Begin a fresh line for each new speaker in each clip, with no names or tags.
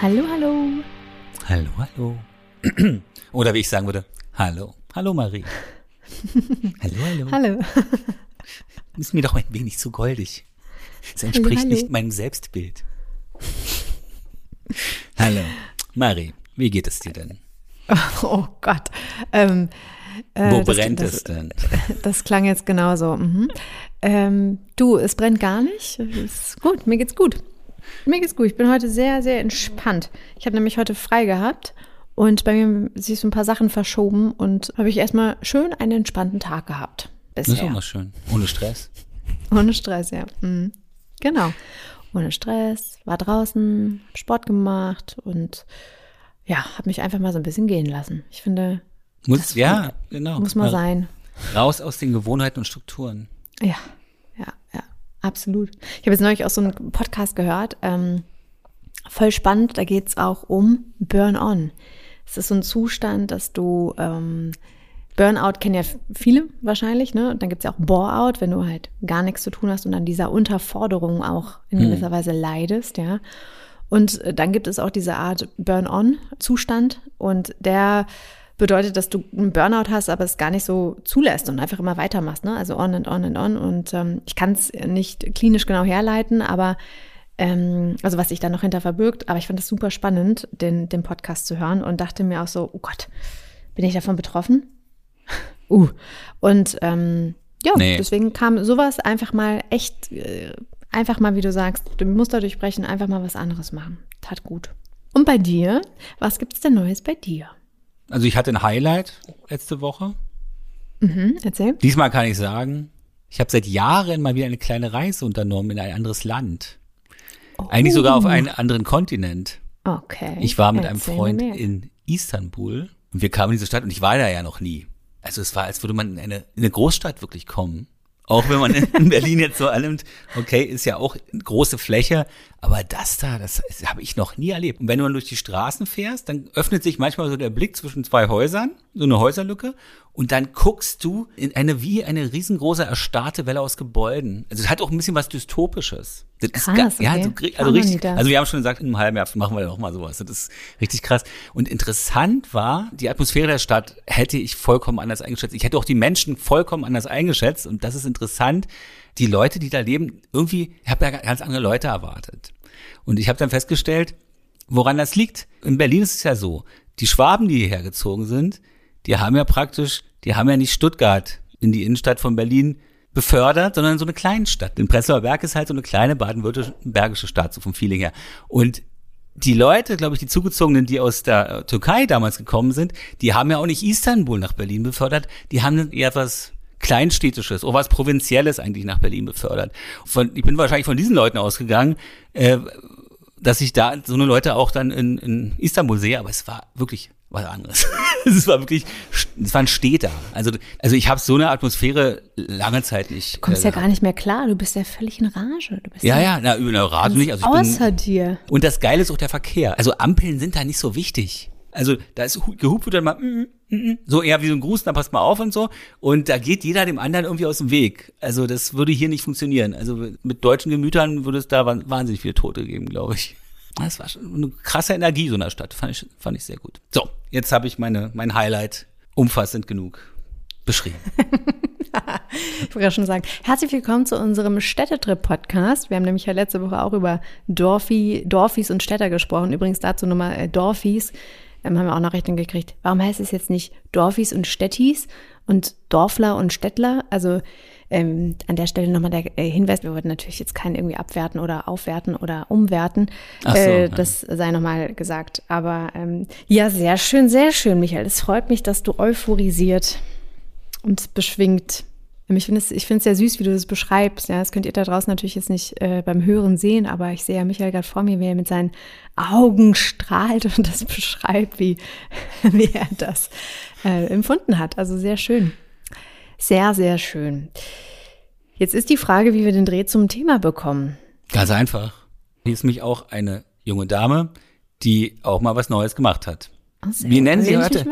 Hallo, hallo.
Hallo, hallo. Oder wie ich sagen würde, hallo. Hallo Marie. hallo, hallo.
Hallo.
Ist mir doch ein wenig zu goldig. Es entspricht
Hallo, hallo.
nicht meinem Selbstbild. hallo. Marie, wie geht es dir denn?
Oh Gott. Ähm, äh,
Wo
das-
brennt
das,
es denn?
Das klang jetzt genauso. Mhm. Ähm, du, es brennt gar nicht. Es ist gut, mir geht's gut. Mir geht's gut. Ich bin heute sehr, sehr entspannt. Ich habe nämlich heute frei gehabt und bei mir sich so ein paar Sachen verschoben und habe ich erstmal schön einen entspannten Tag gehabt.
Das ist auch
Bisher.
mal schön. Ohne Stress.
Ohne Stress, ja. Mhm. Genau. Ohne Stress, war draußen, Sport gemacht und ja, habe mich einfach mal so ein bisschen gehen lassen. Ich finde,
Muss, ja, genau.
muss mal sein.
Raus aus den Gewohnheiten und Strukturen.
Ja, ja, ja, absolut. Ich habe jetzt neulich auch so einen Podcast gehört, ähm, voll spannend, da geht es auch um Burn-on. Es ist so ein Zustand, dass du, ähm, Burnout kennen ja viele wahrscheinlich, ne? Und dann gibt es ja auch Bore-out, wenn du halt gar nichts zu tun hast und an dieser Unterforderung auch in gewisser Weise leidest, ja. Und äh, dann gibt es auch diese Art Burn-on-Zustand und der bedeutet, dass du einen Burnout hast, aber es gar nicht so zulässt und einfach immer weitermachst, ne? Also on and on and on. Und ähm, ich kann es nicht klinisch genau herleiten, aber ähm, also was sich da noch hinter verbirgt, aber ich fand es super spannend, den, den Podcast zu hören und dachte mir auch so, oh Gott, bin ich davon betroffen? uh. Und ähm, ja,
Nee.
deswegen kam sowas einfach mal echt, äh, einfach mal, wie du sagst, du musst da durchbrechen, einfach mal was anderes machen. Tat gut. Und bei dir? Was gibt's denn Neues bei dir?
Also ich hatte ein Highlight letzte Woche.
Mhm, erzähl.
Diesmal kann ich sagen, ich habe seit Jahren mal wieder eine kleine Reise unternommen in ein anderes Land. Eigentlich sogar auf einen anderen Kontinent.
Okay.
Ich war mit einem
Erzähl
Freund
mir mehr.
in Istanbul und wir kamen in diese Stadt und ich war da ja noch nie. Also es war, als würde man in eine, in eine Großstadt wirklich kommen. Auch wenn man in Berlin jetzt so annimmt, okay, ist ja auch eine große Fläche, aber das da, das, das habe ich noch nie erlebt. Und wenn du dann durch die Straßen fährst, dann öffnet sich manchmal so der Blick zwischen zwei Häusern, so eine Häuserlücke, und dann guckst du in eine wie eine riesengroße erstarrte Welle aus Gebäuden. Also es hat auch ein bisschen was Dystopisches. Das ist
Krass,
ga- ja,
okay. War
also
nie
richtig, also wir haben schon gesagt, in einem halben Jahr machen wir noch mal sowas. Das ist richtig krass. Und interessant war, die Atmosphäre der Stadt hätte ich vollkommen anders eingeschätzt. Ich hätte auch die Menschen vollkommen anders eingeschätzt. Und das ist interessant. Die Leute, die da leben, irgendwie, ich habe ja ganz andere Leute erwartet. Und ich habe dann festgestellt, woran das liegt. In Berlin ist es ja so, die Schwaben, die hierher gezogen sind, die haben ja praktisch, die haben ja nicht Stuttgart in die Innenstadt von Berlin befördert, sondern so eine kleine Stadt. Denn Prenzlauer Berg ist halt so eine kleine baden-württembergische Stadt, so vom Feeling her. Und die Leute, glaube ich, die Zugezogenen, die aus der äh, Türkei damals gekommen sind, die haben ja auch nicht Istanbul nach Berlin befördert, die haben eher was Kleinstädtisches oder was Provinzielles eigentlich nach Berlin befördert. Von, ich bin wahrscheinlich von diesen Leuten ausgegangen, äh, dass ich da so eine Leute auch dann in, in Istanbul sehe, aber es war wirklich was anderes. es war wirklich, es waren Städter. Also, also ich habe so eine Atmosphäre lange Zeit nicht.
Du kommst
äh,
ja gar nicht mehr klar, du bist ja völlig in Rage. Bist
ja, ja, na, über eine Radio nicht. Also ich bin,
außer dir.
und das Geile ist auch der Verkehr. Also Ampeln sind da nicht so wichtig. Also da ist hu- gehupt wird dann mal mm, mm, mm, so eher wie so ein Gruß, dann passt mal auf und so. Und da geht jeder dem anderen irgendwie aus dem Weg. Also das würde hier nicht funktionieren. Also mit deutschen Gemütern würde es da wa- wahnsinnig viele Tote geben, glaube ich. Das war schon eine krasse Energie so in der Stadt. Fand ich, fand ich sehr gut. So, jetzt habe ich meine, mein Highlight umfassend genug beschrieben.
Ich wollte ja schon sagen, herzlich willkommen zu unserem Städtetrip-Podcast. Wir haben nämlich ja letzte Woche auch über Dorfi, Dorfis und Städter gesprochen. Übrigens dazu nochmal äh, Dorfis. Ähm, haben wir auch Nachrichten gekriegt. Warum heißt es jetzt nicht Dorfis und Städtis und Dorfler und Städtler? Also ähm, an der Stelle nochmal der äh, Hinweis, wir wollten natürlich jetzt keinen irgendwie abwerten oder aufwerten oder umwerten.
Ach so,
äh,
ja.
das sei nochmal gesagt. Aber ähm, ja, sehr schön, sehr schön, Michael. Es freut mich, dass du euphorisiert und beschwingt. Ich finde es, ich sehr süß, wie du das beschreibst. Ja, das könnt ihr da draußen natürlich jetzt nicht äh, beim Hören sehen, aber ich sehe ja Michael gerade vor mir, wie er mit seinen Augen strahlt und das beschreibt, wie, wie er das äh, empfunden hat. Also sehr schön. Sehr, sehr schön. Jetzt ist die Frage, wie wir den Dreh zum Thema bekommen.
Ganz einfach. Hier ist mich auch eine junge Dame, die auch mal was Neues gemacht hat.
Sehr gut.
nennen Sie heute?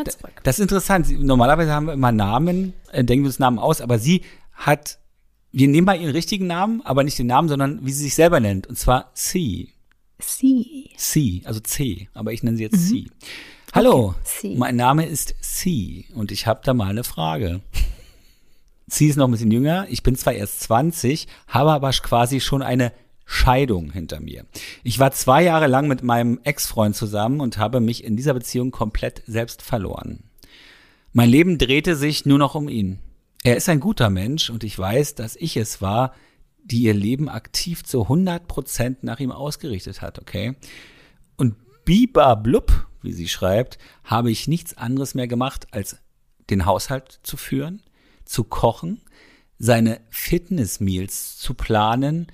Das ist interessant. Normalerweise haben wir immer Namen, äh, denken wir uns Namen aus, aber sie hat, wir nehmen mal ihren richtigen Namen, aber nicht den Namen, sondern wie sie sich selber nennt, und zwar C.
C.
C, also C, aber ich nenne sie jetzt C. Hallo,
C.
mein Name ist C und ich habe da mal eine Frage. C ist noch ein bisschen jünger, ich bin zwar erst 20, habe aber quasi schon eine Scheidung hinter mir. Ich war zwei Jahre lang mit meinem Ex-Freund zusammen und habe mich in dieser Beziehung komplett selbst verloren. Mein Leben drehte sich nur noch um ihn. Er ist ein guter Mensch und ich weiß, dass ich es war, die ihr Leben aktiv zu 100 Prozent nach ihm ausgerichtet hat, okay? Und Biba Blub, wie sie schreibt, habe ich nichts anderes mehr gemacht, als den Haushalt zu führen, zu kochen, seine Fitnessmeals zu planen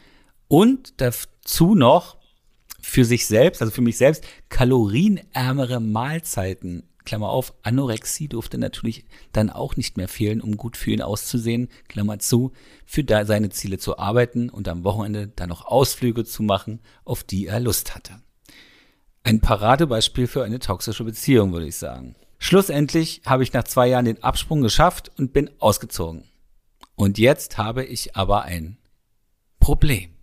und dazu noch für sich selbst, also für mich selbst, kalorienärmere Mahlzeiten Klammer auf, Anorexie durfte natürlich dann auch nicht mehr fehlen, um gut für ihn auszusehen, Klammer zu, für seine Ziele zu arbeiten und am Wochenende dann noch Ausflüge zu machen, auf die er Lust hatte. Ein Paradebeispiel für eine toxische Beziehung, würde ich sagen. Schlussendlich habe ich nach zwei Jahren den Absprung geschafft und bin ausgezogen. Und jetzt habe ich aber ein Problem.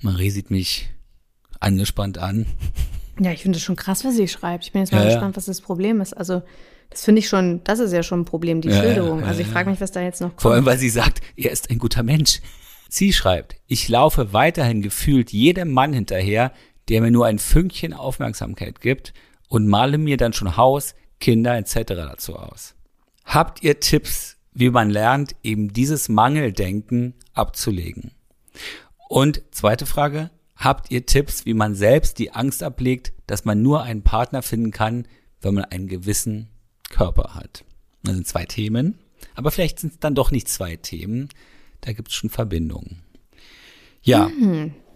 Marie sieht mich angespannt an.
Ja, ich finde es schon krass, was sie schreibt. Ich bin jetzt mal
Ja,
gespannt, was das Problem ist. Also, das finde ich schon, das ist ja schon ein Problem, die
Ja,
Schilderung. also, ich frage mich, was da jetzt noch kommt.
Vor allem, weil sie sagt, er ist ein guter Mensch. Sie schreibt, ich laufe weiterhin gefühlt jedem Mann hinterher, der mir nur ein Fünkchen Aufmerksamkeit gibt und male mir dann schon Haus, Kinder etc. dazu aus. Habt ihr Tipps, wie man lernt, eben dieses Mangeldenken abzulegen? Und zweite Frage, habt ihr Tipps, wie man selbst die Angst ablegt, dass man nur einen Partner finden kann, wenn man einen gewissen Körper hat? Das sind zwei Themen, aber vielleicht sind es dann doch nicht zwei Themen, da gibt es schon Verbindungen. Ja,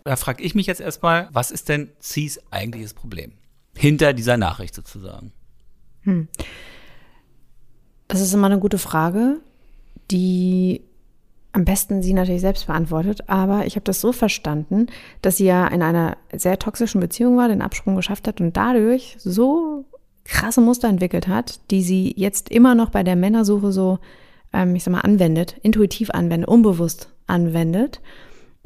da frage ich mich jetzt erstmal, was ist denn Cs eigentliches Problem? Hinter dieser Nachricht sozusagen.
Das ist immer eine gute Frage, die am besten sie natürlich selbst beantwortet. Aber ich habe das so verstanden, dass sie ja in einer sehr toxischen Beziehung war, den Absprung geschafft hat und dadurch so krasse Muster entwickelt hat, die sie jetzt immer noch bei der Männersuche so, ähm, ich sag mal, anwendet, intuitiv anwendet, unbewusst anwendet.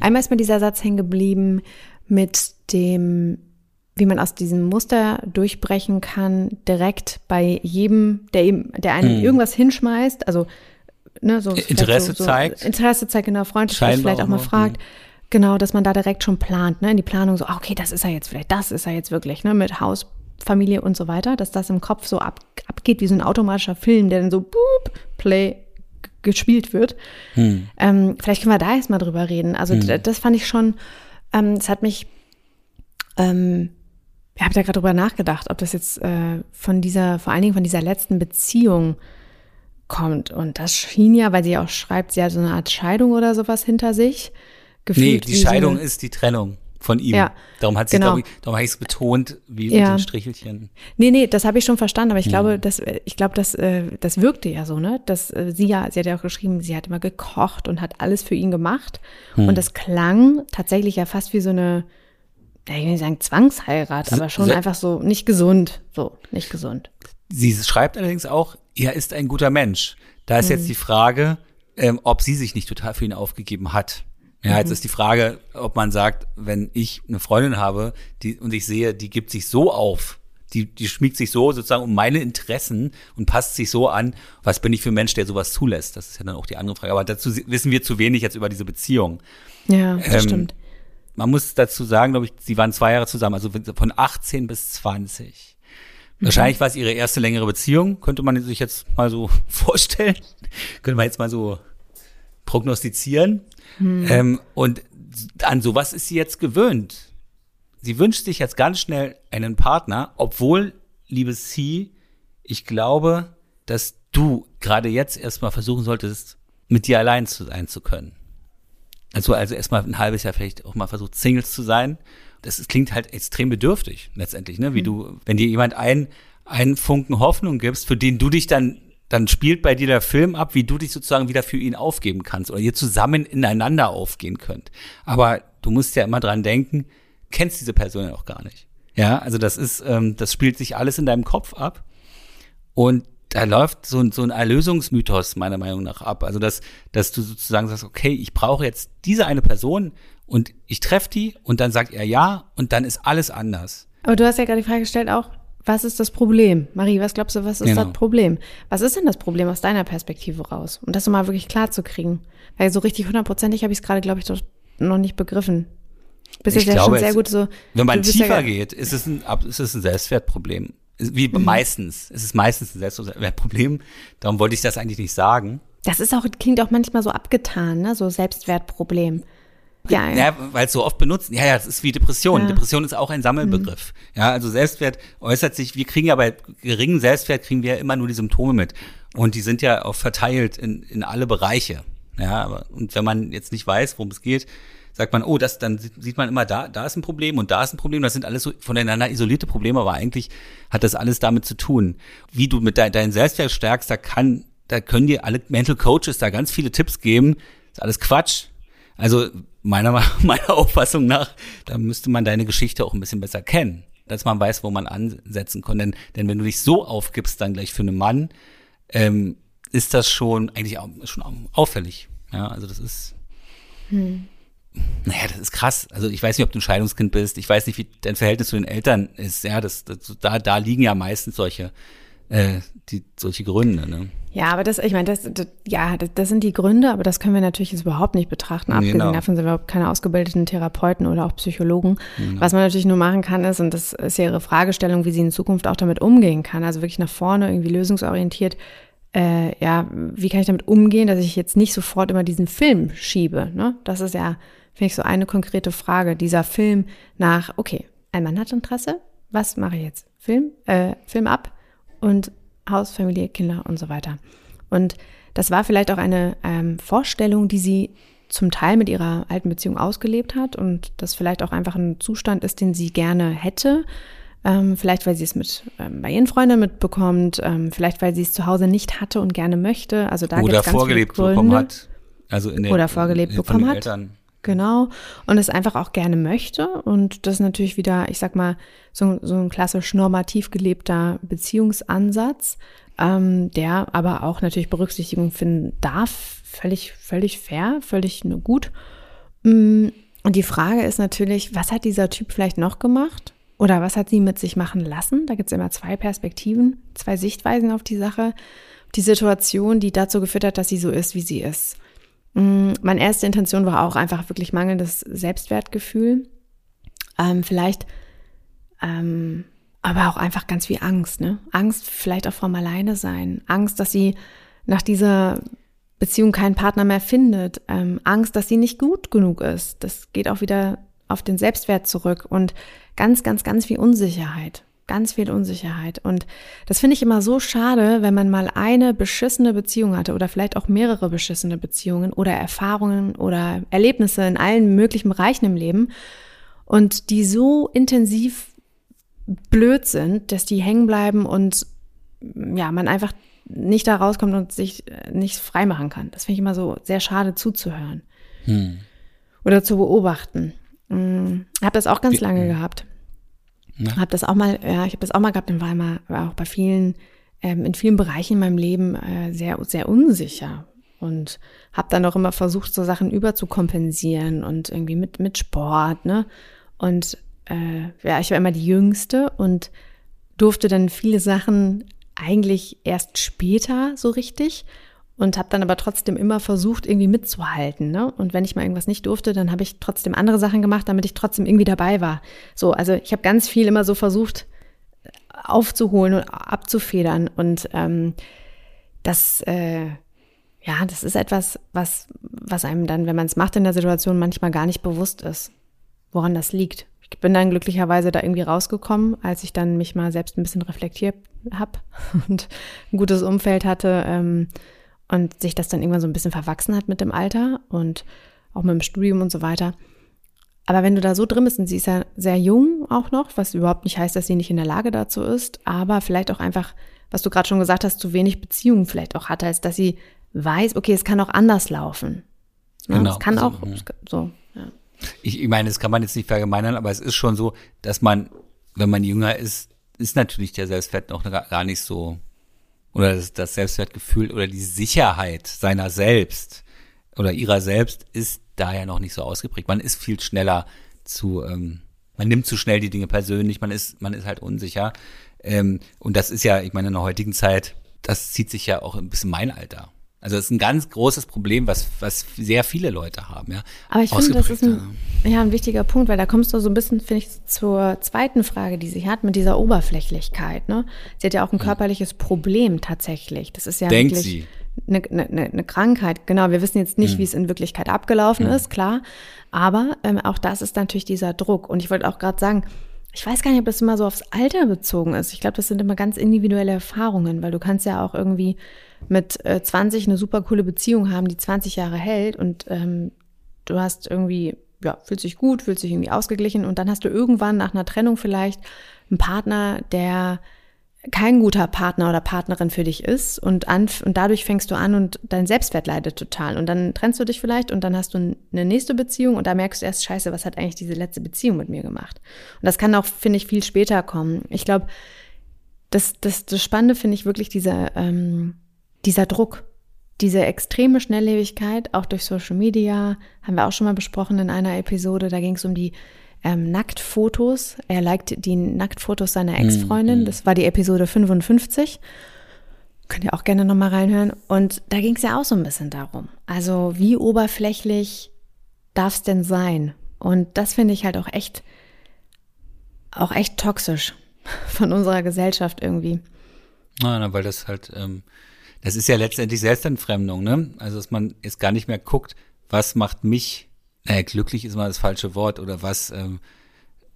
Einmal ist mir dieser Satz hängen geblieben mit dem, wie man aus diesem Muster durchbrechen kann, direkt bei jedem, der eben, der einen
Hm.
irgendwas hinschmeißt, also ne, so vielleicht
Interesse
so, so,
zeigt.
Interesse zeigt, genau, Freundschaft vielleicht auch mal fragt. Genau, dass man da direkt schon plant, ne, in die Planung so, ah, okay, das ist er jetzt vielleicht, das ist er jetzt wirklich, ne, mit Haus, Familie und so weiter, dass das im Kopf so ab, abgeht wie so ein automatischer Film, der dann so boop, play gespielt wird.
Hm.
Ähm, vielleicht können wir da jetzt mal drüber reden. Also d- das fand ich schon, ähm, das hat mich, ähm, ich habe da gerade drüber nachgedacht, ob das jetzt äh, von dieser, vor allen Dingen von dieser letzten Beziehung kommt. Und das schien ja, weil sie ja auch schreibt, sie hat so eine Art Scheidung oder sowas hinter sich.
Nee,
Gefühlt
die
wie so
Scheidung
eine-
ist die Trennung von ihm.
Ja,
darum hat sie,
genau.
ich, darum habe ich es betont, wie
Ja.
mit den Strichelchen.
Nee, nee, das habe ich schon verstanden, aber ich
Mhm.
glaube, das, ich glaube, das, äh, das wirkte ja so, ne? Dass äh, sie ja, sie hat ja auch geschrieben, sie hat immer gekocht und hat alles für ihn gemacht.
Hm.
Und das klang tatsächlich ja fast wie so eine, ja, ich will nicht sagen Zwangsheirat, aber schon einfach so nicht gesund. So, nicht gesund.
Sie schreibt allerdings auch, er ist ein guter Mensch. Da ist
Mhm.
jetzt die Frage, ähm, ob sie sich nicht total für ihn aufgegeben hat. Ja,
Mhm.
jetzt ist die Frage, ob man sagt, wenn ich eine Freundin habe, die, und ich sehe, die gibt sich so auf, die, die schmiegt sich so sozusagen um meine Interessen und passt sich so an, was bin ich für ein Mensch, der sowas zulässt? Das ist ja dann auch die andere Frage. Aber dazu wissen wir zu wenig jetzt über diese Beziehung.
Ja, das
Ähm,
stimmt.
Man muss dazu sagen, glaube ich, sie waren zwei Jahre zusammen, also von 18 bis 20. Wahrscheinlich war es ihre erste längere Beziehung, könnte man sich jetzt mal so vorstellen. Könnte man jetzt mal so prognostizieren. Ähm, und an sowas ist sie jetzt gewöhnt. Sie wünscht sich jetzt ganz schnell einen Partner, obwohl, liebe Sie, ich glaube, dass du gerade jetzt erstmal versuchen solltest, mit dir allein zu sein zu können. Also, also erstmal ein halbes Jahr vielleicht auch mal versucht, Singles zu sein. Das klingt halt extrem bedürftig, letztendlich, ne? Wie du, wenn dir jemand ein, einen Funken Hoffnung gibst, für den du dich dann, dann spielt bei dir der Film ab, wie du dich sozusagen wieder für ihn aufgeben kannst oder ihr zusammen ineinander aufgehen könnt. Aber du musst ja immer dran denken, kennst diese Person ja auch gar nicht. Ja, also das ist, ähm, das spielt sich alles in deinem Kopf ab. Und da läuft so ein, so ein Erlösungsmythos meiner Meinung nach ab. Also, dass, dass du sozusagen sagst, okay, ich brauche jetzt diese eine Person und ich treffe die und dann sagt er ja und dann ist alles anders.
Aber du hast ja gerade die Frage gestellt auch, was ist das Problem? Marie, was glaubst du, was ist
Genau.
das Problem? Was ist denn das Problem aus deiner Perspektive raus? Um das mal wirklich klar zu kriegen. Weil so richtig hundertprozentig habe ich es gerade, glaube ich, doch noch nicht begriffen. Bist
Ich
ja
glaube,
schon sehr gut so.
Wenn man
ja
tiefer
ge-
geht, ist es ein, ist es ein Selbstwertproblem. Wie
Mhm.
meistens. Es ist meistens ein Selbstwertproblem. Darum wollte ich das eigentlich nicht sagen.
Das ist auch, klingt auch manchmal so abgetan, ne? So Selbstwertproblem. Ja, ja.
Weil es so oft benutzt. Ja, ja, das ist wie Depression.
Ja. Mhm.
Depression ist auch ein Sammelbegriff. Ja, also Selbstwert äußert sich, wir kriegen ja bei geringem Selbstwert kriegen wir ja immer nur die Symptome mit. Und die sind ja auch verteilt in, in alle Bereiche. Ja, aber, und wenn man jetzt nicht weiß, worum es geht, sagt man, oh, das, dann sieht man immer da, da ist ein Problem und da ist ein Problem. Das sind alles so voneinander isolierte Probleme, aber eigentlich hat das alles damit zu tun. Wie du mit dein, deinen Selbstwert stärkst, da kann, da können dir alle Mental Coaches da ganz viele Tipps geben. ist alles Quatsch. Also meiner, meiner Auffassung nach, da müsste man deine Geschichte auch ein bisschen besser kennen, dass man weiß, wo man ansetzen kann. Denn, denn wenn du dich so aufgibst dann gleich für einen Mann, ähm, ist das schon eigentlich auch, schon auffällig. Ja, also das ist, naja, das ist krass. Also ich weiß nicht, ob du ein Scheidungskind bist. Ich weiß nicht, wie dein Verhältnis zu den Eltern ist. Ja, das, das da, da liegen ja meistens solche, äh, die, solche Gründe. Ne?
Ja, aber das, ich meine, das, das, ja, das, das sind die Gründe, aber das können wir natürlich jetzt überhaupt nicht betrachten. Abgesehen
genau.
davon sind wir überhaupt keine ausgebildeten Therapeuten oder auch Psychologen. Was man natürlich nur machen kann, ist, und das ist ja ihre Fragestellung, wie sie in Zukunft auch damit umgehen kann, also wirklich nach vorne, irgendwie lösungsorientiert, äh, ja, wie kann ich damit umgehen, dass ich jetzt nicht sofort immer diesen Film schiebe, ne? Das ist ja, finde ich, so eine konkrete Frage. Dieser Film nach, okay, ein Mann hat Interesse, was mache ich jetzt? Film, äh, Film ab und Haus, Familie, Kinder und so weiter. Und das war vielleicht auch eine ähm, Vorstellung, die sie zum Teil mit ihrer alten Beziehung ausgelebt hat und das vielleicht auch einfach ein Zustand ist, den sie gerne hätte. Ähm, vielleicht, weil sie es mit ähm, bei ihren Freunden mitbekommt, ähm, vielleicht, weil sie es zu Hause nicht hatte und gerne möchte. Also da
Oder vorgelebt bekommen hat. Also in der,
Oder vorgelebt bekommen
den
hat.
Eltern.
Genau. Und es einfach auch gerne möchte. Und das ist natürlich wieder, ich sag mal, so, so ein klassisch normativ gelebter Beziehungsansatz, ähm, der aber auch natürlich Berücksichtigung finden darf. Völlig, völlig fair, völlig gut. Mm, Und die Frage ist natürlich, was hat dieser Typ vielleicht noch gemacht? Oder was hat sie mit sich machen lassen? Da gibt es immer zwei Perspektiven, zwei Sichtweisen auf die Sache. Die Situation, die dazu geführt hat, dass sie so ist, wie sie ist. Mm, Meine erste Intention war auch einfach wirklich mangelndes Selbstwertgefühl. Ähm, vielleicht, ähm, aber auch einfach ganz viel Angst, ne? Angst vielleicht auch vom Alleine sein. Angst, dass sie nach dieser Beziehung keinen Partner mehr findet. Ähm, Angst, dass sie nicht gut genug ist. Das geht auch wieder auf den Selbstwert zurück und ganz, ganz, ganz viel Unsicherheit. Ganz viel Unsicherheit. Und das finde ich immer so schade, wenn man mal eine beschissene Beziehung hatte oder vielleicht auch mehrere beschissene Beziehungen oder Erfahrungen oder Erlebnisse in allen möglichen Bereichen im Leben und die so intensiv blöd sind, dass die hängen bleiben und ja, man einfach nicht da rauskommt und sich äh, nicht frei machen kann. Das finde ich immer so sehr schade zuzuhören
Hm.
oder zu beobachten. Hm, habe das auch ganz
Wie-
lange gehabt.
Ja.
Habe das auch mal, ja, ich habe das auch mal gehabt war immer war auch bei vielen ähm, in vielen Bereichen in meinem Leben äh, sehr sehr unsicher und habe dann auch immer versucht so Sachen überzukompensieren und irgendwie mit mit Sport, ne? Und äh, ja, ich war immer die Jüngste und durfte dann viele Sachen eigentlich erst später so richtig und habe dann aber trotzdem immer versucht, irgendwie mitzuhalten. Ne? Und wenn ich mal irgendwas nicht durfte, dann habe ich trotzdem andere Sachen gemacht, damit ich trotzdem irgendwie dabei war. So, also ich habe ganz viel immer so versucht aufzuholen und abzufedern. Und ähm, das, äh, ja, das ist etwas, was, was einem dann, wenn man es macht in der Situation, manchmal gar nicht bewusst ist, woran das liegt. Ich bin dann glücklicherweise da irgendwie rausgekommen, als ich dann mich mal selbst ein bisschen reflektiert habe und ein gutes Umfeld hatte ähm, und sich das dann irgendwann so ein bisschen verwachsen hat mit dem Alter und auch mit dem Studium und so weiter. Aber wenn du da so drin bist, und sie ist ja sehr jung auch noch, was überhaupt nicht heißt, dass sie nicht in der Lage dazu ist, aber vielleicht auch einfach, was du gerade schon gesagt hast, zu wenig Beziehungen vielleicht auch hatte, als dass sie weiß, okay, es kann auch anders laufen. Ne?
Genau,
Es kann
also,
auch kann- so, ja.
Ich, ich meine, das kann man jetzt nicht verallgemeinern, aber es ist schon so, dass man, wenn man jünger ist, ist natürlich der Selbstwert noch gar nicht so, oder das, das Selbstwertgefühl oder die Sicherheit seiner selbst oder ihrer selbst ist da ja noch nicht so ausgeprägt. Man ist viel schneller zu, ähm, man nimmt zu schnell die Dinge persönlich, man ist, man ist halt unsicher. Ähm, und das ist ja, ich meine, in der heutigen Zeit, das zieht sich ja auch ein bisschen mein Alter. Also es ist ein ganz großes Problem, was, was sehr viele Leute haben, ja.
Aber ich finde, das ist ein, ja, ein wichtiger Punkt, weil da kommst du so ein bisschen, finde ich, zur zweiten Frage, die sie hat, mit dieser Oberflächlichkeit. Ne? Sie hat ja auch ein körperliches Problem tatsächlich. Das ist ja
Denkt
wirklich
sie.
Eine, eine, eine Krankheit. Genau, wir wissen jetzt nicht,
Mhm.
wie es in Wirklichkeit abgelaufen ist, klar. Aber ähm, auch das ist natürlich dieser Druck. Und ich wollte auch gerade sagen, ich weiß gar nicht, ob das immer so aufs Alter bezogen ist. Ich glaube, das sind immer ganz individuelle Erfahrungen, weil du kannst ja auch irgendwie mit äh, 20 eine super coole Beziehung haben, die 20 Jahre hält und ähm, du hast irgendwie, ja, fühlt sich gut, fühlt sich irgendwie ausgeglichen und dann hast du irgendwann nach einer Trennung vielleicht einen Partner, der kein guter Partner oder Partnerin für dich ist und, an, und dadurch fängst du an und dein Selbstwert leidet total und dann trennst du dich vielleicht und dann hast du eine nächste Beziehung und da merkst du erst, scheiße, was hat eigentlich diese letzte Beziehung mit mir gemacht? Und das kann auch, finde ich, viel später kommen. Ich glaube, das, das, das Spannende finde ich wirklich dieser, ähm, dieser Druck, diese extreme Schnelllebigkeit, auch durch Social Media, haben wir auch schon mal besprochen in einer Episode, da ging es um die ähm, Nacktfotos. Er liked die Nacktfotos seiner Ex-Freundin. Das war die Episode 55. Könnt ihr auch gerne nochmal reinhören. Und da ging es ja auch so ein bisschen darum. Also wie oberflächlich darf es denn sein? Und das finde ich halt auch echt, auch echt toxisch von unserer Gesellschaft irgendwie.
Na, weil das halt, ähm, das ist ja letztendlich Selbstentfremdung, ne? Also, dass man jetzt gar nicht mehr guckt, was macht mich, naja, glücklich ist mal das falsche Wort, oder was, ähm,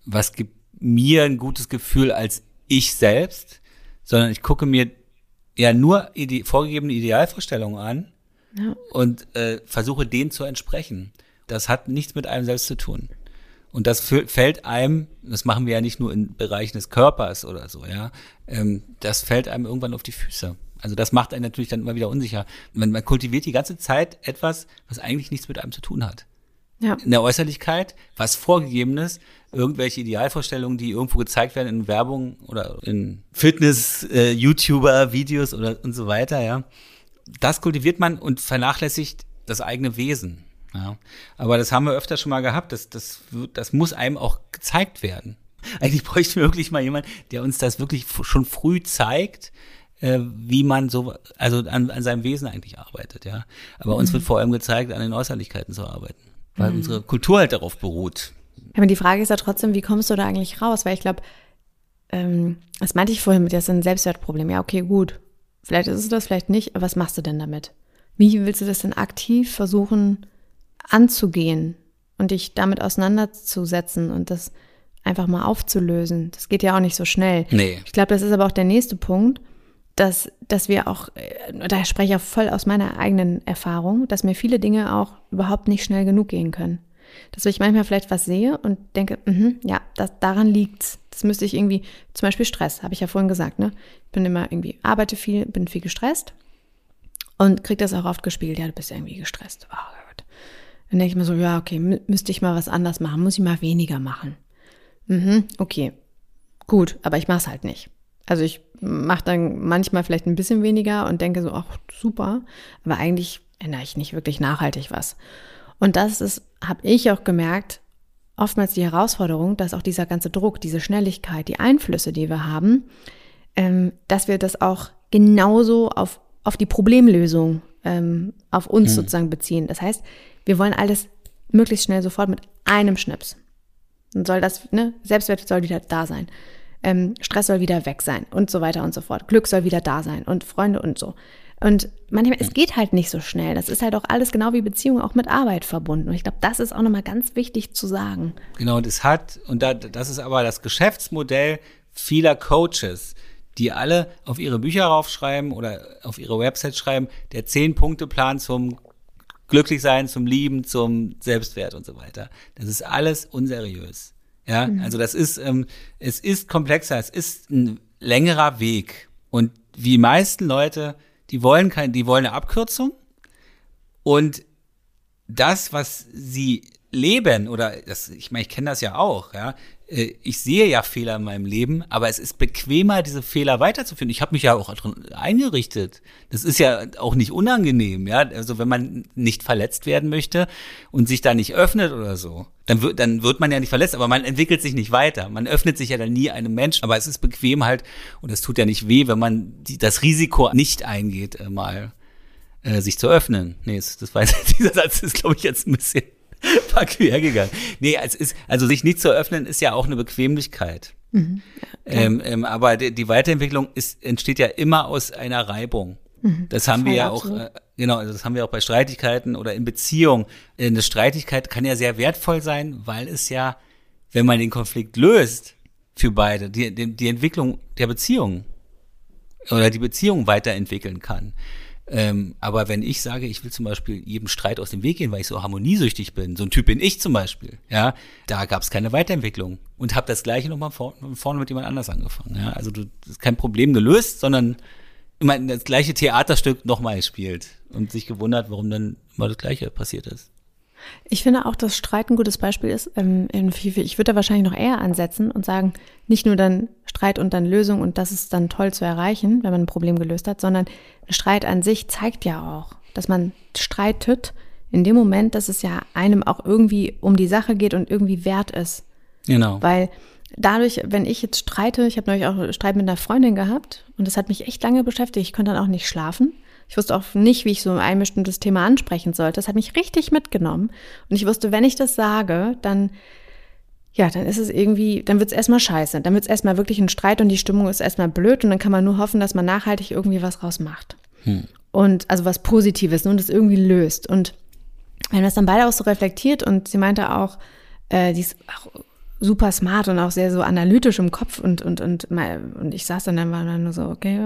was gibt mir ein gutes Gefühl als ich selbst, sondern ich gucke mir ja nur ide vorgegebene Idealvorstellungen an
Ja.
und äh, versuche denen zu entsprechen. Das hat nichts mit einem selbst zu tun. Und das fällt einem, das machen wir ja nicht nur in Bereichen des Körpers oder so, ja, ähm, das fällt einem irgendwann auf die Füße. Also das macht einen natürlich dann immer wieder unsicher. Man, man kultiviert die ganze Zeit etwas, was eigentlich nichts mit einem zu tun hat.
Ja.
In der Äußerlichkeit, was vorgegebenes, irgendwelche Idealvorstellungen, die irgendwo gezeigt werden in Werbung oder in Fitness, äh, oder und so weiter, ja. Das kultiviert man und vernachlässigt das eigene Wesen. Ja. Aber das haben wir öfter schon mal gehabt. Das, das, das muss einem auch gezeigt werden. Eigentlich bräuchten wir wirklich mal jemand, der uns das wirklich schon früh zeigt, äh, wie man so, also an, an seinem Wesen eigentlich arbeitet, ja. Aber uns wird vor allem gezeigt, an den Äußerlichkeiten zu arbeiten. Weil unsere Kultur halt darauf beruht.
Aber die Frage ist ja trotzdem, wie kommst du da eigentlich raus? Weil ich glaube, ähm, das meinte ich vorhin mit, das ist ein Selbstwertproblem. Ja, okay, gut. Vielleicht ist es das, vielleicht nicht. Aber was machst du denn damit? Wie willst du das denn aktiv versuchen anzugehen und dich damit auseinanderzusetzen und das einfach mal aufzulösen? Das geht ja auch nicht so schnell.
Nee.
Ich glaube, das ist aber auch der nächste Punkt, dass, dass wir auch, äh, da spreche ich auch voll aus meiner eigenen Erfahrung, dass mir viele Dinge auch überhaupt nicht schnell genug gehen können. Dass ich manchmal vielleicht was sehe und denke, mhm, ja, das, daran liegt's. Das müsste ich irgendwie, zum Beispiel Stress, habe ich ja vorhin gesagt, ne? Ich bin immer irgendwie, arbeite viel, bin viel gestresst und krieg das auch oft gespiegelt, ja, du bist irgendwie gestresst. Oh Gott. Dann denke ich mir so, ja, okay, mü- müsste ich mal was anders machen, muss ich mal weniger machen. Mhm, okay, gut, aber ich mache es halt nicht. Also ich mache dann manchmal vielleicht ein bisschen weniger und denke so, ach super, aber eigentlich ändere ich nicht wirklich nachhaltig was. Und das ist, habe ich auch gemerkt, oftmals die Herausforderung, dass auch dieser ganze Druck, diese Schnelligkeit, die Einflüsse, die wir haben, ähm, dass wir das auch genauso auf, auf die Problemlösung ähm, auf uns sozusagen beziehen. Das heißt, wir wollen alles möglichst schnell sofort mit einem Schnips. Dann soll das, ne, Selbstwert soll wieder da sein. Ähm, Stress soll wieder weg sein und so weiter und so fort. Glück soll wieder da sein und Freunde und so. Und manchmal, es geht halt nicht so schnell. Das ist halt auch alles genau wie Beziehungen auch mit Arbeit verbunden. Und ich glaube, das ist auch nochmal ganz wichtig zu sagen.
Genau, und es hat, und da, das ist aber das Geschäftsmodell vieler Coaches, die alle auf ihre Bücher raufschreiben oder auf ihre Website schreiben, der Zehn-Punkte-Plan zum Glücklichsein, zum Lieben, zum Selbstwert und so weiter. Das ist alles unseriös. Ja, also das ist, ähm, es ist komplexer, es ist ein längerer Weg. Und wie die meisten Leute, die wollen kein, die wollen eine Abkürzung. Und das, was sie leben, oder das, ich meine, ich kenne das ja auch, ja, äh, ich sehe ja Fehler in meinem Leben, aber es ist bequemer, diese Fehler weiterzuführen. Ich habe mich ja auch eingerichtet. Das ist ja auch nicht unangenehm, ja. Also wenn man nicht verletzt werden möchte und sich da nicht öffnet oder so, dann wird, dann wird man ja nicht verletzt, aber man entwickelt sich nicht weiter. Man öffnet sich ja dann nie einem Menschen. Aber es ist bequem halt, und es tut ja nicht weh, wenn man die, das Risiko nicht eingeht, äh, mal äh, sich zu öffnen. Nee, das, das weiß ich, dieser Satz ist, glaube ich, jetzt ein bisschen war quer gegangen. Nee, es ist, also sich nicht zu öffnen, ist ja auch eine Bequemlichkeit. Mhm. Ähm, ähm, aber die, die, Weiterentwicklung ist, entsteht ja immer aus einer Reibung. Mhm. Das haben wir ja auch, äh, genau, also das haben wir auch bei Streitigkeiten oder in Beziehung. Eine Streitigkeit kann ja sehr wertvoll sein, weil es ja, wenn man den Konflikt löst, für beide, die, die, die Entwicklung der Beziehung oder die Beziehung weiterentwickeln kann. Ähm, aber wenn ich sage, ich will zum Beispiel jedem Streit aus dem Weg gehen, weil ich so harmoniesüchtig bin, so ein Typ bin ich zum Beispiel, ja, da gab es keine Weiterentwicklung und habe das gleiche nochmal vor, vorne mit jemand anders angefangen. Ja? Also du ist kein Problem gelöst, sondern immer das gleiche Theaterstück nochmal gespielt und sich gewundert, warum dann immer das gleiche passiert ist.
Ich finde auch, dass Streit ein gutes Beispiel ist. Ähm, ich würde da wahrscheinlich noch eher ansetzen und sagen, nicht nur dann Streit und dann Lösung und das ist dann toll zu erreichen, wenn man ein Problem gelöst hat, sondern Streit an sich zeigt ja auch, dass man streitet in dem Moment, dass es ja einem auch irgendwie um die Sache geht und irgendwie wert ist.
Genau.
Weil dadurch, wenn ich jetzt streite, ich habe neulich auch Streit mit einer Freundin gehabt und das hat mich echt lange beschäftigt. Ich konnte dann auch nicht schlafen. Ich wusste auch nicht, wie ich so ein bestimmtes Thema ansprechen sollte. Das hat mich richtig mitgenommen. Und ich wusste, wenn ich das sage, dann, ja, dann ist es irgendwie, dann wird es erstmal scheiße. Dann wird es erstmal wirklich ein Streit und die Stimmung ist erstmal blöd und dann kann man nur hoffen, dass man nachhaltig irgendwie was rausmacht. Hm. Und also was Positives ne, und das irgendwie löst. Und wir haben das dann beide auch so reflektiert und sie meinte auch, äh, die ist auch super smart und auch sehr so analytisch im Kopf und und und und ich saß dann dann war dann nur so okay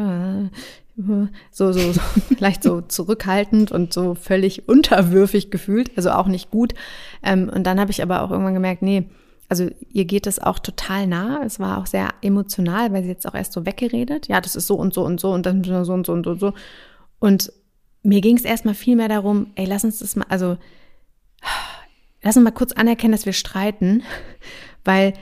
so, so, so leicht so zurückhaltend und so völlig unterwürfig gefühlt, also auch nicht gut. Ähm, und dann habe ich aber auch irgendwann gemerkt, nee, also ihr geht es auch total nah. Es war auch sehr emotional, weil sie jetzt auch erst so weggeredet. Ja, das ist so und so und so und dann so und so und so und so. Und mir ging es erstmal viel mehr darum, ey, lass uns das mal, also lass uns mal kurz anerkennen, dass wir streiten, weil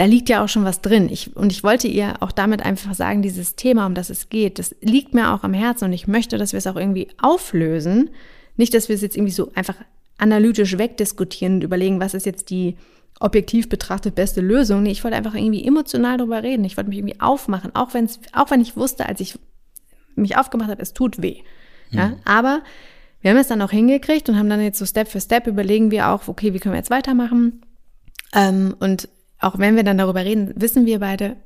da liegt ja auch schon was drin. Ich, und ich wollte ihr auch damit einfach sagen, dieses Thema, um das es geht, das liegt mir auch am Herzen und ich möchte, dass wir es auch irgendwie auflösen. Nicht, dass wir es jetzt irgendwie so einfach analytisch wegdiskutieren und überlegen, was ist jetzt die objektiv betrachtet beste Lösung. Nee, ich wollte einfach irgendwie emotional darüber reden. Ich wollte mich irgendwie aufmachen, auch wenn es, auch wenn ich wusste, als ich mich aufgemacht habe, es tut weh. Ja, mhm. aber wir haben es dann auch hingekriegt und haben dann jetzt so Step für Step überlegen wir auch, okay, wie können wir jetzt weitermachen? Ähm, und auch wenn wir dann darüber reden, wissen wir beide,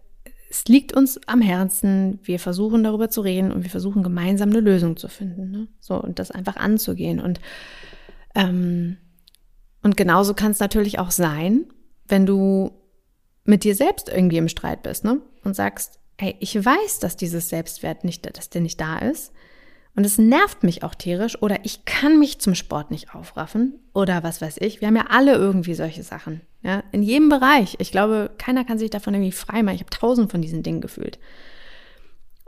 es liegt uns am Herzen, wir versuchen darüber zu reden und wir versuchen gemeinsam eine Lösung zu finden. Ne? So, und das einfach anzugehen. Und, ähm, und genauso kann es natürlich auch sein, wenn du mit dir selbst irgendwie im Streit bist, ne? Und sagst, hey, ich weiß, dass dieses Selbstwert nicht, dass der nicht da ist. Und es nervt mich auch tierisch oder ich kann mich zum Sport nicht aufraffen oder was weiß ich. Wir haben ja alle irgendwie solche Sachen. Ja, in jedem Bereich. Ich glaube, keiner kann sich davon irgendwie frei machen. Ich habe tausend von diesen Dingen gefühlt.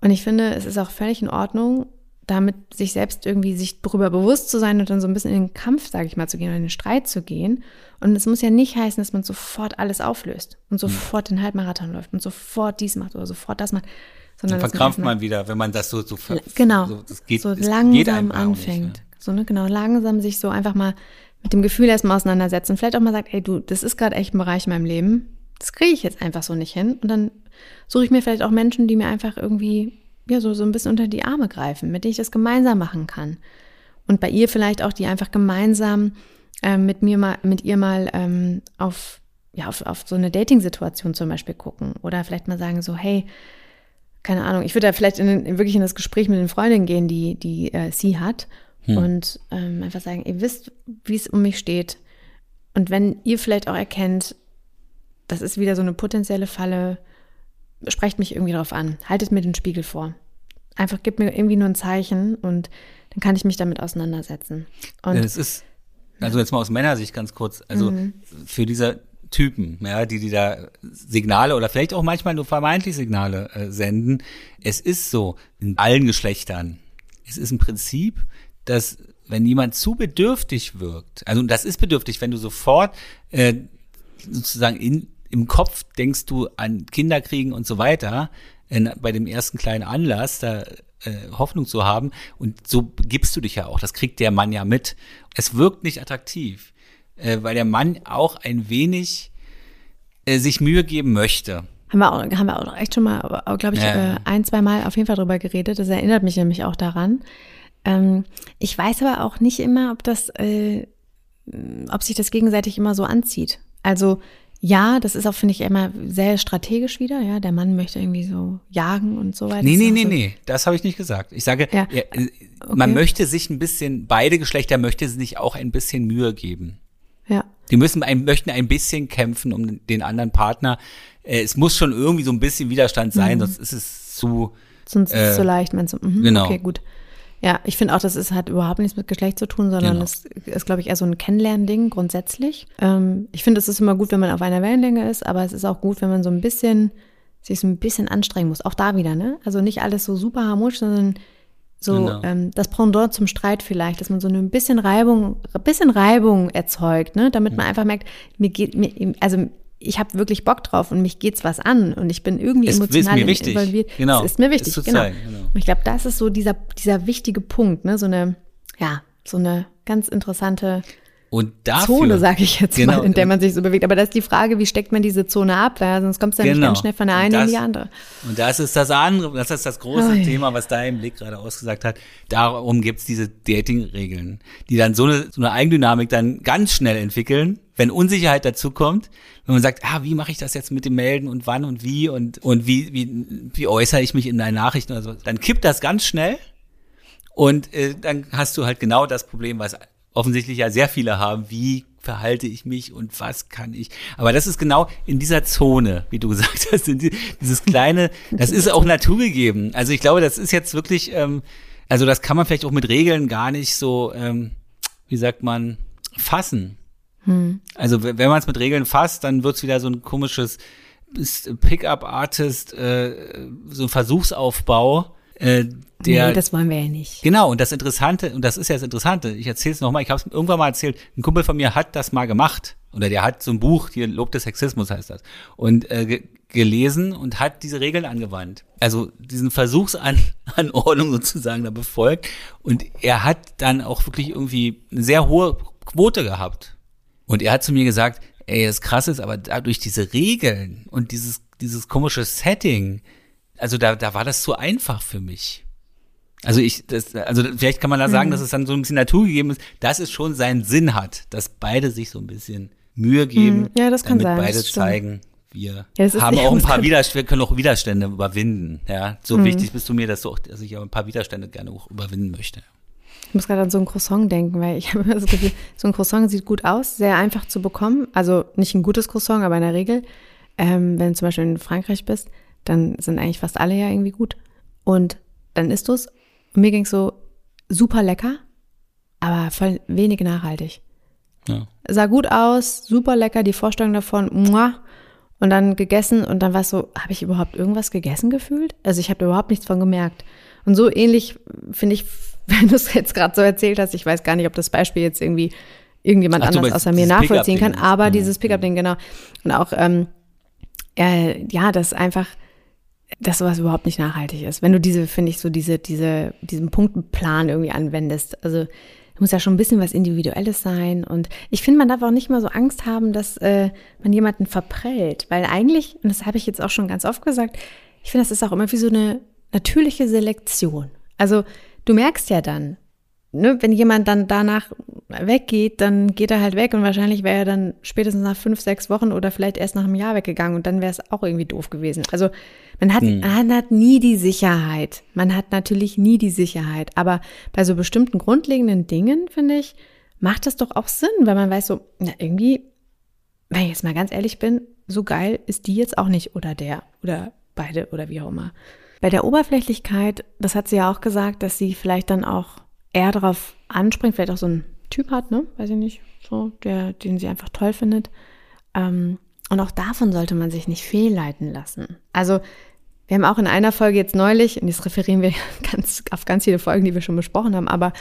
Und ich finde, es ist auch völlig in Ordnung, damit sich selbst irgendwie sich darüber bewusst zu sein und dann so ein bisschen in den Kampf, sage ich mal, zu gehen oder in den Streit zu gehen. Und es muss ja nicht heißen, dass man sofort alles auflöst und sofort den Halbmarathon läuft und sofort dies macht oder sofort das macht.
Sondern dann verkrampft man wieder, wenn man das so, so
genau, so, das geht, so langsam anfängt. Nicht, ja. So, ne, genau, langsam sich so einfach mal mit dem Gefühl erstmal auseinandersetzen. Vielleicht auch mal sagt, ey du, das ist gerade echt ein Bereich in meinem Leben. Das kriege ich jetzt einfach so nicht hin. Und dann suche ich mir vielleicht auch Menschen, die mir einfach irgendwie, ja, so, so ein bisschen unter die Arme greifen, mit denen ich das gemeinsam machen kann. Und bei ihr vielleicht auch, die einfach gemeinsam ähm, mit mir mal, mit ihr mal ähm, auf, ja, auf, auf so eine Dating-Situation zum Beispiel gucken. Oder vielleicht mal sagen so, hey, keine Ahnung, ich würde da vielleicht in, wirklich in das Gespräch mit den Freundinnen gehen, die, die äh, sie hat. Hm. Und ähm, einfach sagen, ihr wisst, wie es um mich steht. Und wenn ihr vielleicht auch erkennt, das ist wieder so eine potenzielle Falle, sprecht mich irgendwie darauf an. Haltet mir den Spiegel vor. Einfach gebt mir irgendwie nur ein Zeichen und dann kann ich mich damit auseinandersetzen. Und
es ist, also jetzt mal aus Männersicht ganz kurz, also mhm. für diese Typen, ja, die die da Signale oder vielleicht auch manchmal nur vermeintlich Signale äh, senden. Es ist so in allen Geschlechtern. Es ist ein Prinzip, dass wenn jemand zu bedürftig wirkt, also das ist bedürftig, wenn du sofort äh, sozusagen in im Kopf denkst du an Kinderkriegen und so weiter, in, bei dem ersten kleinen Anlass, da äh, Hoffnung zu haben. Und so gibst du dich ja auch. Das kriegt der Mann ja mit. Es wirkt nicht attraktiv, äh, weil der Mann auch ein wenig äh, sich Mühe geben möchte.
Haben wir auch, haben wir auch echt schon mal, glaube ich, ja. äh, ein, zwei Mal auf jeden Fall drüber geredet. Das erinnert mich nämlich auch daran. Ähm, ich weiß aber auch nicht immer, ob das, äh, ob sich das gegenseitig immer so anzieht. Also ja, das ist auch, finde ich, immer sehr strategisch wieder. Ja, der Mann möchte irgendwie so jagen und so weiter.
Nee, nee, nee, so nee, das habe ich nicht gesagt. Ich sage, ja. ja äh, okay. man möchte sich ein bisschen, beide Geschlechter möchte sich auch ein bisschen Mühe geben.
Ja.
Die müssen ein, möchten ein bisschen kämpfen um den anderen Partner. Äh, es muss schon irgendwie so ein bisschen Widerstand sein, mhm. sonst ist es zu.
Sonst ist es zu leicht, meinst du? Mhm,
genau.
Okay, gut. Ja, ich finde auch, das ist, hat überhaupt nichts mit Geschlecht zu tun, sondern es genau. ist, glaube ich, eher so ein Kennenlernding grundsätzlich. Ähm, ich finde, es ist immer gut, wenn man auf einer Wellenlänge ist, aber es ist auch gut, wenn man so ein bisschen, sich so ein bisschen anstrengen muss. Auch da wieder, ne? Also nicht alles so super harmonisch, sondern so genau. ähm, das Pendant zum Streit vielleicht, dass man so ein bisschen Reibung, ein bisschen Reibung erzeugt, ne? Damit man einfach merkt, mir geht, mir, also ich habe wirklich Bock drauf und mich geht's was an und ich bin irgendwie es emotional
ist mir wichtig.
involviert.
Genau.
Es ist mir wichtig,
ist
genau.
Zeigen, genau.
Und ich glaube, das ist so dieser dieser wichtige Punkt, ne, so eine ja, so eine ganz interessante
und dafür,
Zone, sage ich jetzt genau, mal, in der man sich so bewegt. Aber da ist die Frage, wie steckt man diese Zone ab? Ja, sonst kommst du ja genau. nicht ganz schnell von der einen das, in die andere.
Und das ist das andere, das ist das große Oi. Thema, was dein Blick gerade ausgesagt hat. Darum gibt's diese Dating-Regeln, die dann so eine, so eine Eigendynamik dann ganz schnell entwickeln, wenn Unsicherheit dazu kommt, wenn man sagt, ah, wie mache ich das jetzt mit dem Melden und wann und wie und, und wie, wie, wie äußere ich mich in deinen Nachrichten oder so, dann kippt das ganz schnell und äh, dann hast du halt genau das Problem, was offensichtlich ja sehr viele haben, wie verhalte ich mich und was kann ich. Aber das ist genau in dieser Zone, wie du gesagt hast, dieses kleine, das ist auch naturgegeben. Also ich glaube, das ist jetzt wirklich, ähm, also das kann man vielleicht auch mit Regeln gar nicht so, ähm, wie sagt man, fassen. Hm. Also wenn man es mit Regeln fasst, dann wird's wieder so ein komisches Pickup-Artist, äh, so ein Versuchsaufbau. Äh, der,
nee, das wollen wir ja nicht.
Genau, und das Interessante, und das ist ja das Interessante, ich erzähle es nochmal, ich habe es irgendwann mal erzählt, ein Kumpel von mir hat das mal gemacht. Oder der hat so ein Buch, hier Lob des Sexismus heißt das. Und äh, gelesen und hat diese Regeln angewandt. Also diesen Versuchsanordnung sozusagen da befolgt. Und er hat dann auch wirklich irgendwie eine sehr hohe Quote gehabt. Und er hat zu mir gesagt, ey, das krass ist, aber dadurch diese Regeln und dieses, dieses komische Setting, also da, da war das zu einfach für mich. Also ich, das, also vielleicht kann man da sagen, mhm. dass es dann so ein bisschen naturgegeben ist, dass es schon seinen Sinn hat, dass beide sich so ein bisschen Mühe geben, mhm.
ja, das kann
damit
sein,
beide zeigen, wir ja, haben auch ein paar Widerstände, können auch Widerstände überwinden. Ja, so mhm. wichtig bist du mir, dass du auch, dass ich auch ein paar Widerstände gerne auch überwinden möchte.
Ich muss gerade an so ein Croissant denken, weil ich habe immer das Gefühl, so ein Croissant sieht gut aus, sehr einfach zu bekommen. Also nicht ein gutes Croissant, aber in der Regel, ähm, wenn du zum Beispiel in Frankreich bist, dann sind eigentlich fast alle ja irgendwie gut. Und dann isst du es. Und mir ging es so super lecker, aber voll wenig nachhaltig. Ja. Sah gut aus, super lecker, die Vorstellung davon, muah, und dann gegessen und dann war es so, habe ich überhaupt irgendwas gegessen gefühlt? Also ich habe überhaupt nichts von gemerkt. Und so ähnlich finde ich, wenn du es jetzt gerade so erzählt hast, ich weiß gar nicht, ob das Beispiel jetzt irgendwie irgendjemand Ach, anders außer mir nachvollziehen kann, aber mhm. dieses Pickup-Ding, genau. Und auch, ähm, äh, ja, das einfach, dass sowas überhaupt nicht nachhaltig ist. Wenn du diese, finde ich, so diese, diese, diesen Punktenplan irgendwie anwendest. Also muss ja schon ein bisschen was Individuelles sein. Und ich finde, man darf auch nicht mal so Angst haben, dass äh, man jemanden verprellt. Weil eigentlich, und das habe ich jetzt auch schon ganz oft gesagt, ich finde, das ist auch immer wie so eine natürliche Selektion. Also du merkst ja dann, ne, wenn jemand dann danach weggeht, dann geht er halt weg und wahrscheinlich wäre er dann spätestens nach fünf, sechs Wochen oder vielleicht erst nach einem Jahr weggegangen und dann wäre es auch irgendwie doof gewesen. Also man hat, hm. man hat nie die Sicherheit. Man hat natürlich nie die Sicherheit. Aber bei so bestimmten grundlegenden Dingen, finde ich, macht das doch auch Sinn, weil man weiß so, na irgendwie, wenn ich jetzt mal ganz ehrlich bin, so geil ist die jetzt auch nicht oder der oder beide oder wie auch immer. Bei der Oberflächlichkeit, das hat sie ja auch gesagt, dass sie vielleicht dann auch eher darauf anspringt, vielleicht auch so einen Typ hat, ne? Weiß ich nicht, so, der, den sie einfach toll findet. Ähm, und auch davon sollte man sich nicht fehlleiten lassen. Also, wir haben auch in einer Folge jetzt neulich, und jetzt referieren wir ganz, auf ganz viele Folgen, die wir schon besprochen haben, aber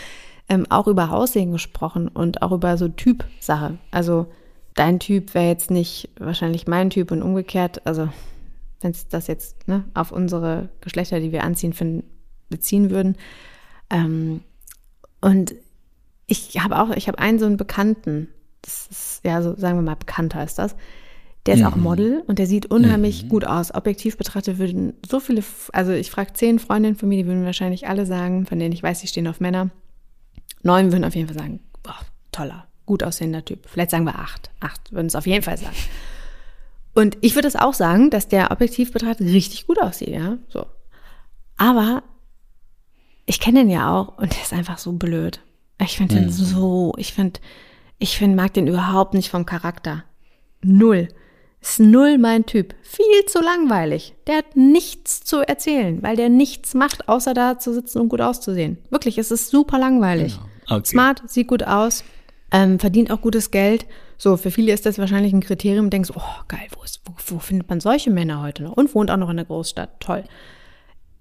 ähm, auch über Aussehen gesprochen und auch über so Typsache. Also, dein Typ wäre jetzt nicht wahrscheinlich mein Typ und umgekehrt. Also wenn es das jetzt ne, auf unsere Geschlechter, die wir anziehen, finden, beziehen würden. Ähm, und ich habe auch, ich habe einen so einen Bekannten, das ist ja so, sagen wir mal, bekannter ist das. Der ist mhm. auch Model und der sieht unheimlich mhm. gut aus. Objektiv betrachtet würden so viele, also ich frage zehn Freundinnen von mir, die würden wahrscheinlich alle sagen, von denen ich weiß, sie stehen auf Männer. Neun würden auf jeden Fall sagen, boah, toller, gut aussehender Typ. Vielleicht sagen wir acht. Acht würden es auf jeden Fall sagen. Und ich würde es auch sagen, dass der objektiv betrachtet richtig gut aussieht, ja, so. Aber ich kenne den ja auch und der ist einfach so blöd. Ich finde den mhm. so, ich finde, ich finde, mag den überhaupt nicht vom Charakter. Null. Ist null mein Typ. Viel zu langweilig. Der hat nichts zu erzählen, weil der nichts macht, außer da zu sitzen und gut auszusehen. Wirklich, es ist super langweilig. Genau. Okay. Smart, sieht gut aus, ähm, verdient auch gutes Geld. So, für viele ist das wahrscheinlich ein Kriterium. Denkst, oh geil, wo, ist, wo, wo findet man solche Männer heute noch? Und wohnt auch noch in der Großstadt. Toll.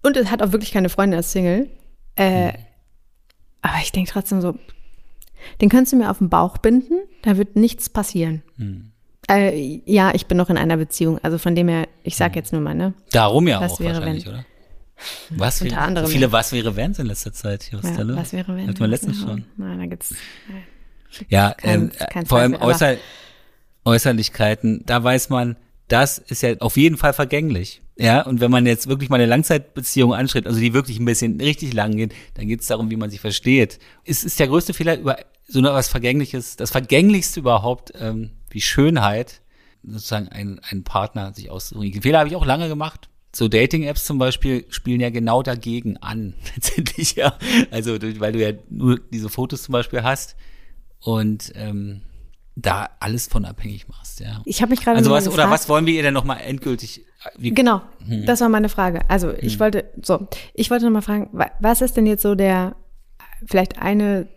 Und es hat auch wirklich keine Freunde als Single. Äh, mhm. Aber ich denke trotzdem so, den könntest du mir auf den Bauch binden, da wird nichts passieren. Mhm. Äh, ja, ich bin noch in einer Beziehung, also von dem her, ich sag hm. jetzt nur mal, ne?
Darum ja was auch wäre, wahrscheinlich, wenn, oder? Was
Unter wäre, anderem.
Viele Was wäre Wenns in letzter Zeit,
ja, Was wäre wenn?
Hatten wir letztens schon.
Nein, da gibt's.
Äh, ja, kein, ähm, kein vor allem Äußer Äußerlichkeiten, da weiß man, das ist ja auf jeden Fall vergänglich. Ja, und wenn man jetzt wirklich mal eine Langzeitbeziehung anstrebt, also die wirklich ein bisschen richtig lang gehen, dann geht es darum, wie man sich versteht. Es ist der größte Fehler über so etwas Vergängliches, das Vergänglichste überhaupt, ähm, wie Schönheit, sozusagen einen, einen Partner sich auszusuchen. Den Fehler habe ich auch lange gemacht. So Dating-Apps zum Beispiel spielen ja genau dagegen an, letztendlich ja. Also weil du ja nur diese Fotos zum Beispiel hast und ähm, da alles von abhängig machst, ja.
Ich habe mich gerade
also was, oder was wollen wir ihr denn nochmal endgültig?
Wie, genau, hm. das war meine Frage. Also ich hm. wollte so, ich wollte nochmal fragen, was ist denn jetzt so der vielleicht eine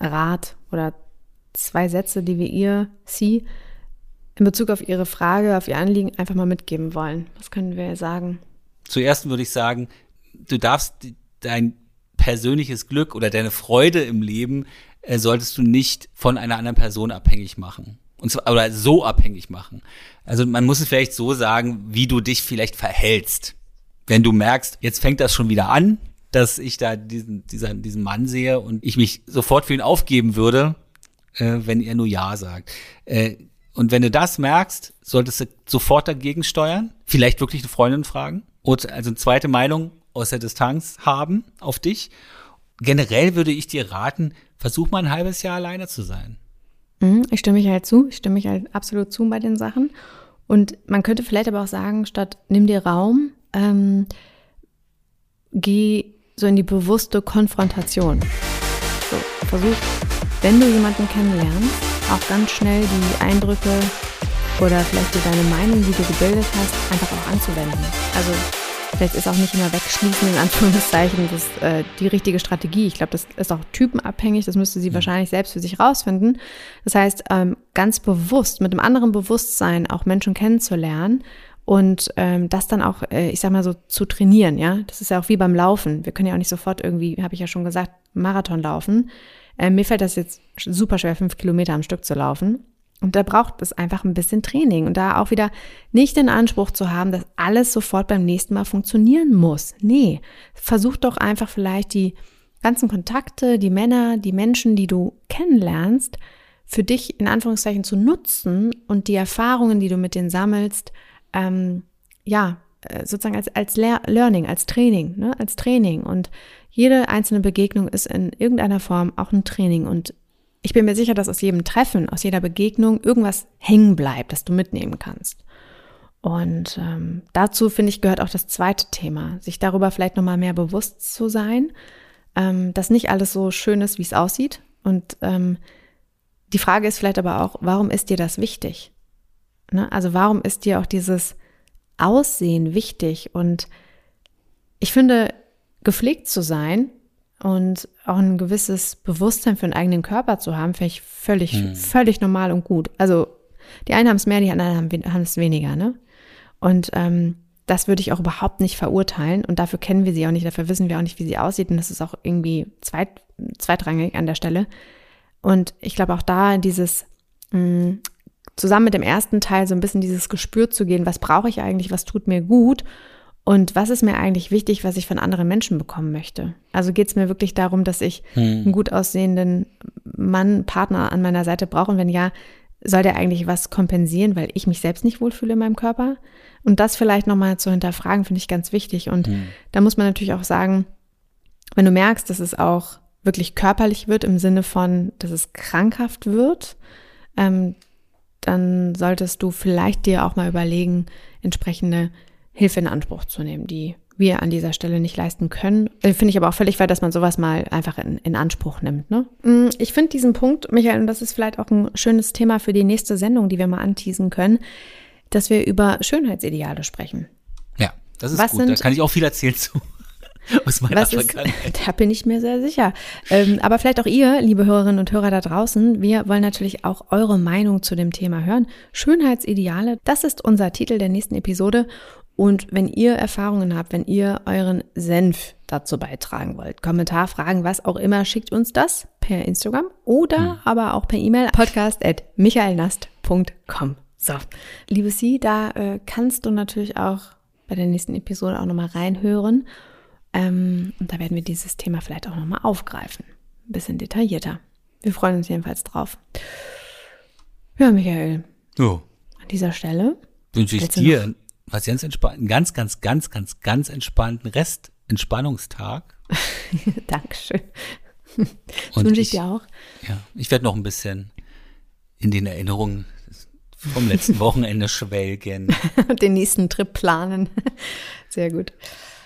Rat oder zwei Sätze, die wir ihr, sie in Bezug auf ihre Frage, auf ihr Anliegen einfach mal mitgeben wollen? Was können wir sagen?
Zuerst würde ich sagen, du darfst dein persönliches Glück oder deine Freude im Leben äh, solltest du nicht von einer anderen Person abhängig machen. Und zwar, oder so abhängig machen. Also man muss es vielleicht so sagen, wie du dich vielleicht verhältst. Wenn du merkst, jetzt fängt das schon wieder an, dass ich da diesen, dieser, diesen Mann sehe und ich mich sofort für ihn aufgeben würde, äh, wenn er nur Ja sagt. Äh, und wenn du das merkst, solltest du sofort dagegen steuern, vielleicht wirklich eine Freundin fragen und also eine zweite Meinung aus der Distanz haben auf dich. Generell würde ich dir raten, versuch mal ein halbes Jahr alleine zu sein.
Mhm, ich stimme mich halt zu, ich stimme mich halt absolut zu bei den Sachen. Und man könnte vielleicht aber auch sagen, statt nimm dir Raum, ähm, geh so in die bewusste Konfrontation. So, versuch, wenn du jemanden kennenlernst, auch ganz schnell die Eindrücke oder vielleicht deine Meinung, die du gebildet hast, einfach auch anzuwenden. Also Vielleicht ist auch nicht immer wegschließen, in Anführungszeichen, das, äh, die richtige Strategie. Ich glaube, das ist auch typenabhängig, das müsste sie mhm. wahrscheinlich selbst für sich rausfinden. Das heißt, ähm, ganz bewusst, mit einem anderen Bewusstsein auch Menschen kennenzulernen und ähm, das dann auch, äh, ich sag mal so, zu trainieren, ja. Das ist ja auch wie beim Laufen. Wir können ja auch nicht sofort irgendwie, habe ich ja schon gesagt, Marathon laufen. Äh, mir fällt das jetzt super schwer, fünf Kilometer am Stück zu laufen. Und da braucht es einfach ein bisschen Training und da auch wieder nicht den Anspruch zu haben, dass alles sofort beim nächsten Mal funktionieren muss. Nee, versuch doch einfach vielleicht die ganzen Kontakte, die Männer, die Menschen, die du kennenlernst, für dich in Anführungszeichen zu nutzen und die Erfahrungen, die du mit denen sammelst, ähm, ja, äh, sozusagen als, als Learning, als Training, ne, als Training. Und jede einzelne Begegnung ist in irgendeiner Form auch ein Training und ich bin mir sicher, dass aus jedem Treffen, aus jeder Begegnung irgendwas hängen bleibt, das du mitnehmen kannst. Und ähm, dazu finde ich gehört auch das zweite Thema, sich darüber vielleicht nochmal mehr bewusst zu sein, ähm, dass nicht alles so schön ist, wie es aussieht. Und ähm, die Frage ist vielleicht aber auch, warum ist dir das wichtig? Ne? Also warum ist dir auch dieses Aussehen wichtig? Und ich finde, gepflegt zu sein und auch ein gewisses Bewusstsein für den eigenen Körper zu haben, finde ich völlig, hm. völlig normal und gut. Also die einen haben es mehr, die anderen haben, es weniger, ne? Und ähm, das würde ich auch überhaupt nicht verurteilen und dafür kennen wir sie auch nicht, dafür wissen wir auch nicht, wie sie aussieht und das ist auch irgendwie zweit, zweitrangig an der Stelle. Und ich glaube auch da dieses mh, hm, zusammen mit dem ersten Teil so ein bisschen dieses Gespür zu gehen, was brauche ich eigentlich, was tut mir gut und was ist mir eigentlich wichtig, was ich von anderen Menschen bekommen möchte. Also geht es mir wirklich darum, dass ich hm. einen gut aussehenden Mann, Partner an meiner Seite brauche und wenn ja, soll der eigentlich was kompensieren, weil ich mich selbst nicht wohlfühle in meinem Körper? Und das vielleicht nochmal zu hinterfragen, finde ich ganz wichtig. Und hm. da muss man natürlich auch sagen, wenn du merkst, dass es auch wirklich körperlich wird im Sinne von, dass es krankhaft wird, ähm, dann solltest du vielleicht dir auch mal überlegen, entsprechende Hilfe in Anspruch zu nehmen, die wir an dieser Stelle nicht leisten können. Äh, finde ich aber auch völlig fair, dass man sowas mal einfach in, in Anspruch nimmt. Ne? Mm, ich finde diesen Punkt, Michael, und das ist vielleicht auch ein schönes Thema für die nächste Sendung, die wir mal anteasen können, dass wir über Schönheitsideale sprechen.
Ja, das ist Was gut. Sind, da kann ich auch viel erzählen zu.
Aus meiner Was ist, da bin ich mir sehr sicher. Ähm, aber vielleicht auch ihr, liebe Hörerinnen und Hörer da draußen, wir wollen natürlich auch eure Meinung zu dem Thema hören. Schönheitsideale, das ist unser Titel der nächsten Episode. Und wenn ihr Erfahrungen habt, wenn ihr euren Senf dazu beitragen wollt, Kommentar, Fragen, was auch immer, schickt uns das per Instagram oder hm. aber auch per E-Mail podcast at michaelnast.com. So, liebe Sie, da äh, kannst du natürlich auch bei der nächsten Episode auch nochmal reinhören ähm, und da werden wir dieses Thema vielleicht auch nochmal aufgreifen. Ein bisschen detaillierter. Wir freuen uns jedenfalls drauf. Ja, Michael.
Oh.
An dieser Stelle
wünsche ich dir was ganz entspannt, einen ganz, ganz, ganz, ganz, ganz entspannten Rest Entspannungstag.
Dankeschön. Das wünsche ich, ich dir auch.
Ja, ich werde noch ein bisschen in den Erinnerungen vom letzten Wochenende schwelgen.
den nächsten Trip planen. Sehr gut.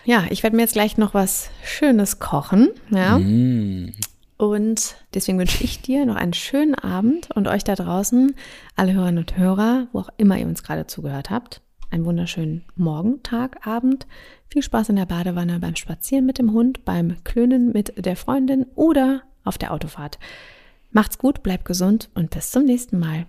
Ja, ich werde mir jetzt gleich noch was Schönes kochen. Ja. Mm. Und deswegen wünsche ich dir noch einen schönen Abend und euch da draußen, alle Hörerinnen und Hörer, wo auch immer ihr uns gerade zugehört habt, einen wunderschönen Morgen, Tag, Abend. Viel Spaß in der Badewanne, beim Spazieren mit dem Hund, beim Klönen mit der Freundin oder auf der Autofahrt. Macht's gut, bleibt gesund und bis zum nächsten Mal.